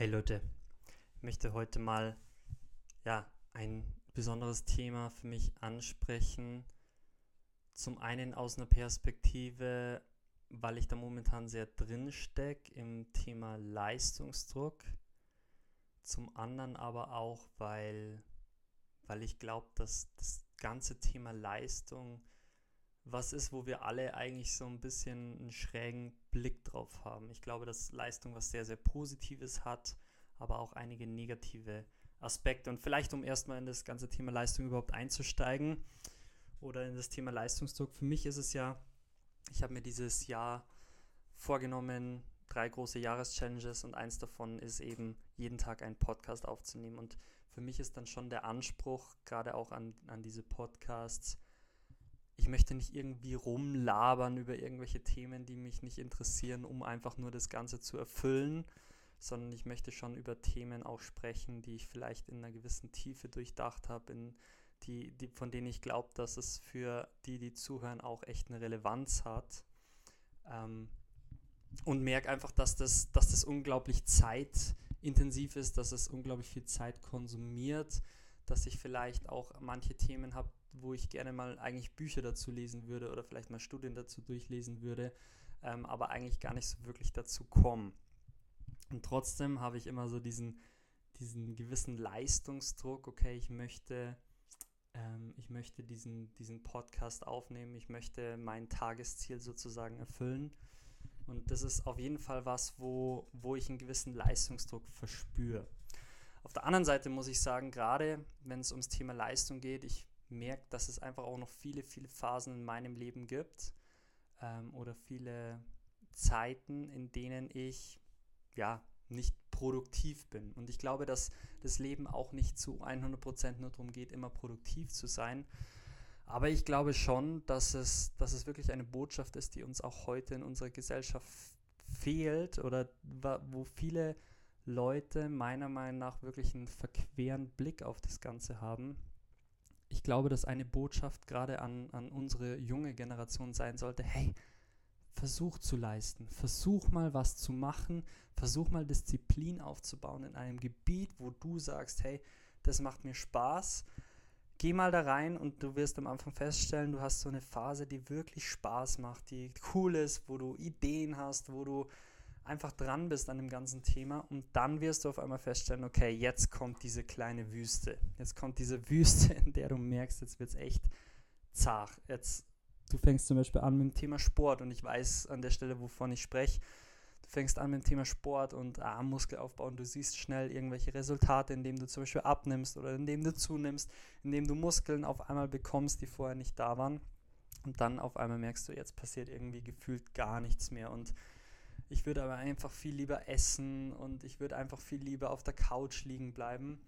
Hey Leute, ich möchte heute mal ja, ein besonderes Thema für mich ansprechen. Zum einen aus einer Perspektive, weil ich da momentan sehr drin stecke im Thema Leistungsdruck. Zum anderen aber auch, weil, weil ich glaube, dass das ganze Thema Leistung was ist, wo wir alle eigentlich so ein bisschen einen schrägen Blick drauf haben. Ich glaube, dass Leistung was sehr, sehr Positives hat, aber auch einige negative Aspekte. Und vielleicht, um erstmal in das ganze Thema Leistung überhaupt einzusteigen oder in das Thema Leistungsdruck, für mich ist es ja, ich habe mir dieses Jahr vorgenommen, drei große Jahreschallenges und eins davon ist eben, jeden Tag einen Podcast aufzunehmen. Und für mich ist dann schon der Anspruch, gerade auch an, an diese Podcasts, ich möchte nicht irgendwie rumlabern über irgendwelche Themen, die mich nicht interessieren, um einfach nur das Ganze zu erfüllen, sondern ich möchte schon über Themen auch sprechen, die ich vielleicht in einer gewissen Tiefe durchdacht habe, in die, die, von denen ich glaube, dass es für die, die zuhören, auch echt eine Relevanz hat. Ähm, und merke einfach, dass das, dass das unglaublich zeitintensiv ist, dass es unglaublich viel Zeit konsumiert, dass ich vielleicht auch manche Themen habe, wo ich gerne mal eigentlich Bücher dazu lesen würde oder vielleicht mal Studien dazu durchlesen würde, ähm, aber eigentlich gar nicht so wirklich dazu komme. Und trotzdem habe ich immer so diesen, diesen gewissen Leistungsdruck, okay, ich möchte, ähm, ich möchte diesen, diesen Podcast aufnehmen, ich möchte mein Tagesziel sozusagen erfüllen. Und das ist auf jeden Fall was, wo, wo ich einen gewissen Leistungsdruck verspüre. Auf der anderen Seite muss ich sagen, gerade wenn es ums Thema Leistung geht, ich merke, dass es einfach auch noch viele, viele Phasen in meinem Leben gibt ähm, oder viele Zeiten, in denen ich ja nicht produktiv bin. Und ich glaube, dass das Leben auch nicht zu 100% nur darum geht, immer produktiv zu sein. Aber ich glaube schon, dass es, dass es wirklich eine Botschaft ist, die uns auch heute in unserer Gesellschaft fehlt oder wo viele Leute meiner Meinung nach wirklich einen verqueren Blick auf das Ganze haben ich glaube, dass eine Botschaft gerade an, an unsere junge Generation sein sollte, hey, versuch zu leisten, versuch mal was zu machen, versuch mal Disziplin aufzubauen in einem Gebiet, wo du sagst, hey, das macht mir Spaß. Geh mal da rein und du wirst am Anfang feststellen, du hast so eine Phase, die wirklich Spaß macht, die cool ist, wo du Ideen hast, wo du einfach dran bist an dem ganzen Thema und dann wirst du auf einmal feststellen, okay, jetzt kommt diese kleine Wüste. Jetzt kommt diese Wüste, in der du merkst, jetzt wird es echt zart. Jetzt, du fängst zum Beispiel an mit dem Thema Sport und ich weiß an der Stelle, wovon ich spreche. Du fängst an mit dem Thema Sport und ah, Muskelaufbau und du siehst schnell irgendwelche Resultate, indem du zum Beispiel abnimmst oder indem du zunimmst, indem du Muskeln auf einmal bekommst, die vorher nicht da waren. Und dann auf einmal merkst du, jetzt passiert irgendwie gefühlt gar nichts mehr. Und ich würde aber einfach viel lieber essen und ich würde einfach viel lieber auf der Couch liegen bleiben.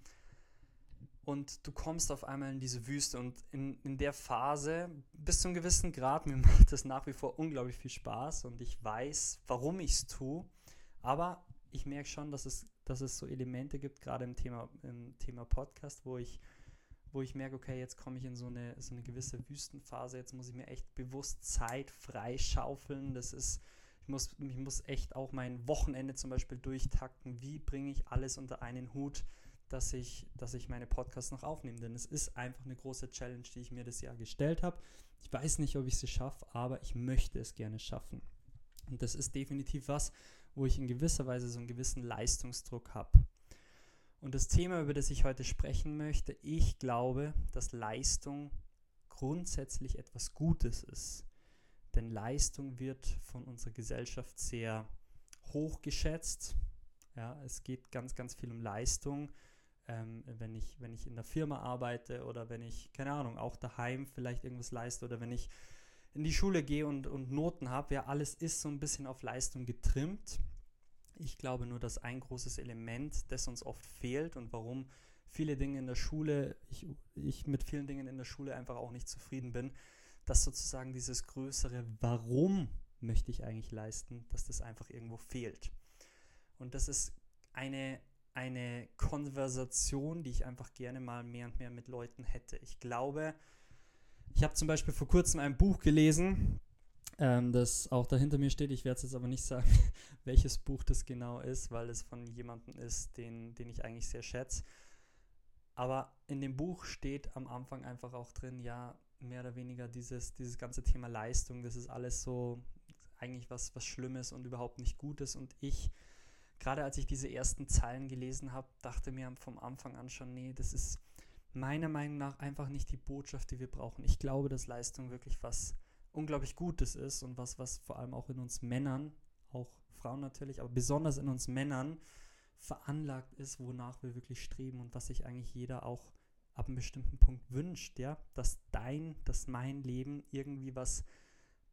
Und du kommst auf einmal in diese Wüste und in, in der Phase, bis zu einem gewissen Grad, mir macht das nach wie vor unglaublich viel Spaß und ich weiß, warum ich es tue. Aber ich merke schon, dass es, dass es so Elemente gibt, gerade im Thema, im Thema Podcast, wo ich, wo ich merke, okay, jetzt komme ich in so eine, so eine gewisse Wüstenphase, jetzt muss ich mir echt bewusst Zeit freischaufeln. Das ist ich muss, ich muss echt auch mein Wochenende zum Beispiel durchtakten. Wie bringe ich alles unter einen Hut, dass ich, dass ich meine Podcasts noch aufnehme? Denn es ist einfach eine große Challenge, die ich mir das Jahr gestellt habe. Ich weiß nicht, ob ich sie schaffe, aber ich möchte es gerne schaffen. Und das ist definitiv was, wo ich in gewisser Weise so einen gewissen Leistungsdruck habe. Und das Thema, über das ich heute sprechen möchte, ich glaube, dass Leistung grundsätzlich etwas Gutes ist. Denn Leistung wird von unserer Gesellschaft sehr hoch geschätzt. Ja, es geht ganz, ganz viel um Leistung. Ähm, wenn, ich, wenn ich in der Firma arbeite oder wenn ich, keine Ahnung, auch daheim vielleicht irgendwas leiste oder wenn ich in die Schule gehe und, und Noten habe, ja, alles ist so ein bisschen auf Leistung getrimmt. Ich glaube nur, dass ein großes Element, das uns oft fehlt und warum viele Dinge in der Schule, ich, ich mit vielen Dingen in der Schule einfach auch nicht zufrieden bin, dass sozusagen dieses größere Warum möchte ich eigentlich leisten, dass das einfach irgendwo fehlt. Und das ist eine, eine Konversation, die ich einfach gerne mal mehr und mehr mit Leuten hätte. Ich glaube, ich habe zum Beispiel vor kurzem ein Buch gelesen, ähm, das auch da hinter mir steht. Ich werde es jetzt aber nicht sagen, welches Buch das genau ist, weil es von jemandem ist, den, den ich eigentlich sehr schätze. Aber in dem Buch steht am Anfang einfach auch drin, ja, mehr oder weniger dieses, dieses ganze Thema Leistung, das ist alles so eigentlich was, was Schlimmes und überhaupt nicht Gutes. Und ich, gerade als ich diese ersten Zeilen gelesen habe, dachte mir vom Anfang an schon, nee, das ist meiner Meinung nach einfach nicht die Botschaft, die wir brauchen. Ich glaube, dass Leistung wirklich was unglaublich Gutes ist und was, was vor allem auch in uns Männern, auch Frauen natürlich, aber besonders in uns Männern veranlagt ist, wonach wir wirklich streben und was sich eigentlich jeder auch ab einem bestimmten Punkt wünscht, ja, dass dein, dass mein Leben irgendwie was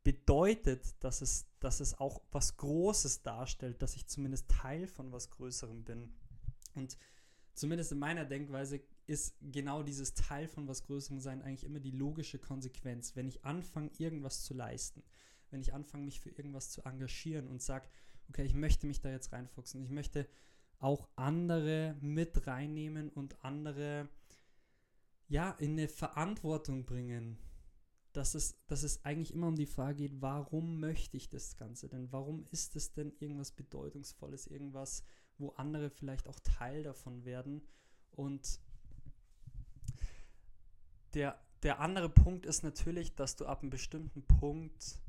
bedeutet, dass es, dass es auch was Großes darstellt, dass ich zumindest Teil von was Größerem bin. Und zumindest in meiner Denkweise ist genau dieses Teil von was Größerem sein eigentlich immer die logische Konsequenz. Wenn ich anfange, irgendwas zu leisten, wenn ich anfange, mich für irgendwas zu engagieren und sage, okay, ich möchte mich da jetzt reinfuchsen, ich möchte auch andere mit reinnehmen und andere ja in eine Verantwortung bringen, dass es, dass es eigentlich immer um die Frage geht, warum möchte ich das Ganze denn? Warum ist es denn irgendwas Bedeutungsvolles, irgendwas, wo andere vielleicht auch Teil davon werden? Und der, der andere Punkt ist natürlich, dass du ab einem bestimmten Punkt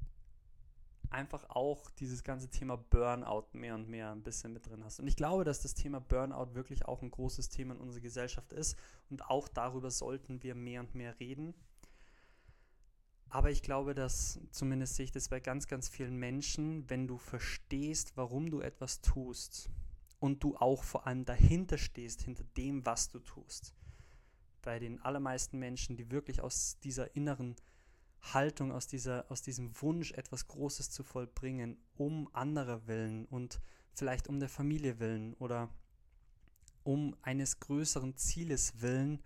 einfach auch dieses ganze Thema Burnout mehr und mehr ein bisschen mit drin hast. Und ich glaube, dass das Thema Burnout wirklich auch ein großes Thema in unserer Gesellschaft ist und auch darüber sollten wir mehr und mehr reden. Aber ich glaube, dass, zumindest sehe ich das bei ganz, ganz vielen Menschen, wenn du verstehst, warum du etwas tust und du auch vor allem dahinter stehst, hinter dem, was du tust. Bei den allermeisten Menschen, die wirklich aus dieser inneren Haltung, aus, dieser, aus diesem Wunsch, etwas Großes zu vollbringen, um anderer willen und vielleicht um der Familie willen oder um eines größeren Zieles willen,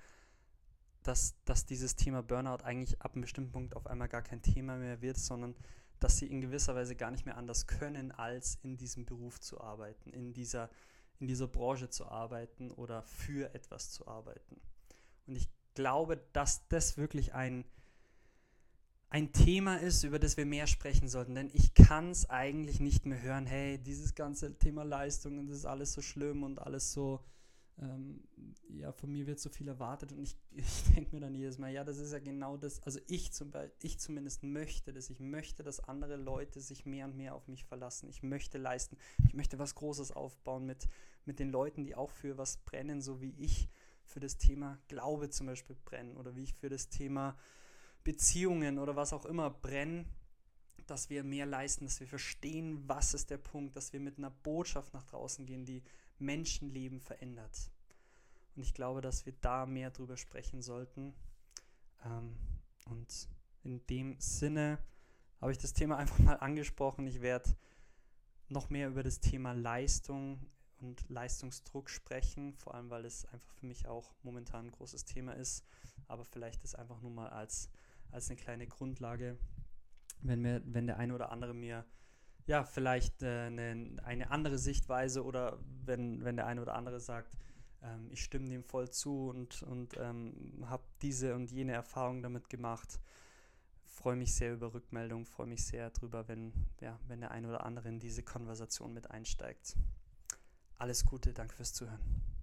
dass, dass dieses Thema Burnout eigentlich ab einem bestimmten Punkt auf einmal gar kein Thema mehr wird, sondern dass sie in gewisser Weise gar nicht mehr anders können, als in diesem Beruf zu arbeiten, in dieser, in dieser Branche zu arbeiten oder für etwas zu arbeiten. Und ich glaube, dass das wirklich ein, ein Thema ist, über das wir mehr sprechen sollten. Denn ich kann es eigentlich nicht mehr hören, hey, dieses ganze Thema Leistung, das ist alles so schlimm und alles so, ähm, ja, von mir wird so viel erwartet. Und ich, ich denke mir dann jedes Mal, ja, das ist ja genau das, also ich, zum Beispiel, ich zumindest möchte das, ich möchte, dass andere Leute sich mehr und mehr auf mich verlassen, ich möchte leisten, ich möchte was Großes aufbauen mit, mit den Leuten, die auch für was brennen, so wie ich für das Thema Glaube zum Beispiel brennen oder wie ich für das Thema Beziehungen oder was auch immer brennen, dass wir mehr leisten, dass wir verstehen, was ist der Punkt, dass wir mit einer Botschaft nach draußen gehen, die Menschenleben verändert. Und ich glaube, dass wir da mehr drüber sprechen sollten. Ähm, und in dem Sinne habe ich das Thema einfach mal angesprochen. Ich werde noch mehr über das Thema Leistung und Leistungsdruck sprechen, vor allem weil es einfach für mich auch momentan ein großes Thema ist. Aber vielleicht ist einfach nur mal als, als eine kleine Grundlage, wenn, mir, wenn der eine oder andere mir ja, vielleicht äh, eine, eine andere Sichtweise oder wenn, wenn der eine oder andere sagt, ähm, ich stimme dem voll zu und, und ähm, habe diese und jene Erfahrung damit gemacht. Freue mich sehr über Rückmeldungen, freue mich sehr darüber, wenn, ja, wenn der eine oder andere in diese Konversation mit einsteigt. Alles Gute, danke fürs Zuhören.